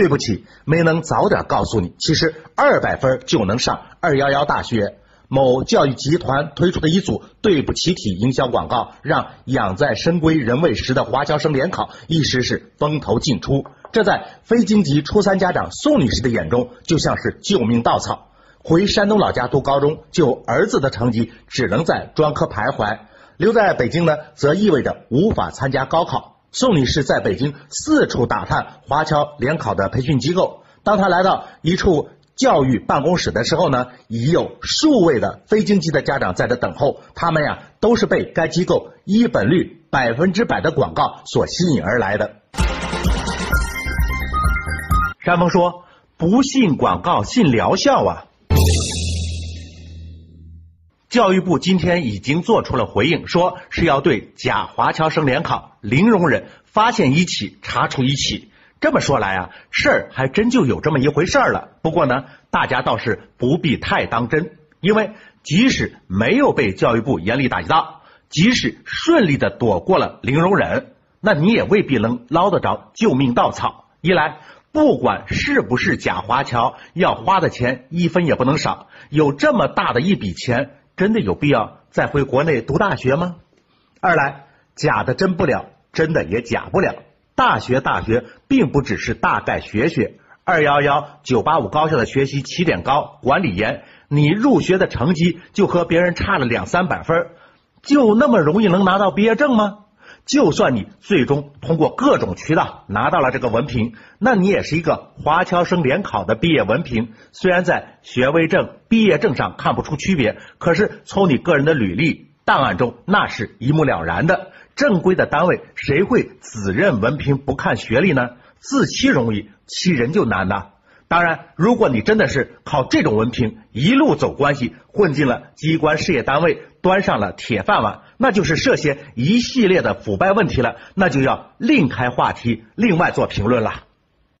对不起，没能早点告诉你，其实二百分就能上二幺幺大学。某教育集团推出的一组对不起体营销广告，让养在深闺人未识的华侨生联考一时是风头尽出。这在非京籍初三家长宋女士的眼中，就像是救命稻草。回山东老家读高中，就儿子的成绩只能在专科徘徊；留在北京呢，则意味着无法参加高考。宋女士在北京四处打探华侨联考的培训机构。当她来到一处教育办公室的时候呢，已有数位的非京籍的家长在这等候。他们呀，都是被该机构一本率百分之百的广告所吸引而来的。山峰说：“不信广告，信疗效啊！”教育部今天已经做出了回应，说是要对假华侨生联考零容忍，发现一起查处一起。这么说来啊，事儿还真就有这么一回事儿了。不过呢，大家倒是不必太当真，因为即使没有被教育部严厉打击到，即使顺利的躲过了零容忍，那你也未必能捞得着救命稻草。一来，不管是不是假华侨，要花的钱一分也不能少。有这么大的一笔钱。真的有必要再回国内读大学吗？二来，假的真不了，真的也假不了。大学大学并不只是大概学学，二幺幺、九八五高校的学习起点高，管理严，你入学的成绩就和别人差了两三百分，就那么容易能拿到毕业证吗？就算你最终通过各种渠道拿到了这个文凭，那你也是一个华侨生联考的毕业文凭。虽然在学位证、毕业证上看不出区别，可是从你个人的履历档案中，那是一目了然的。正规的单位谁会只认文凭不看学历呢？自欺容易，欺人就难呐。当然，如果你真的是靠这种文凭一路走关系混进了机关事业单位，端上了铁饭碗，那就是涉嫌一系列的腐败问题了，那就要另开话题，另外做评论了。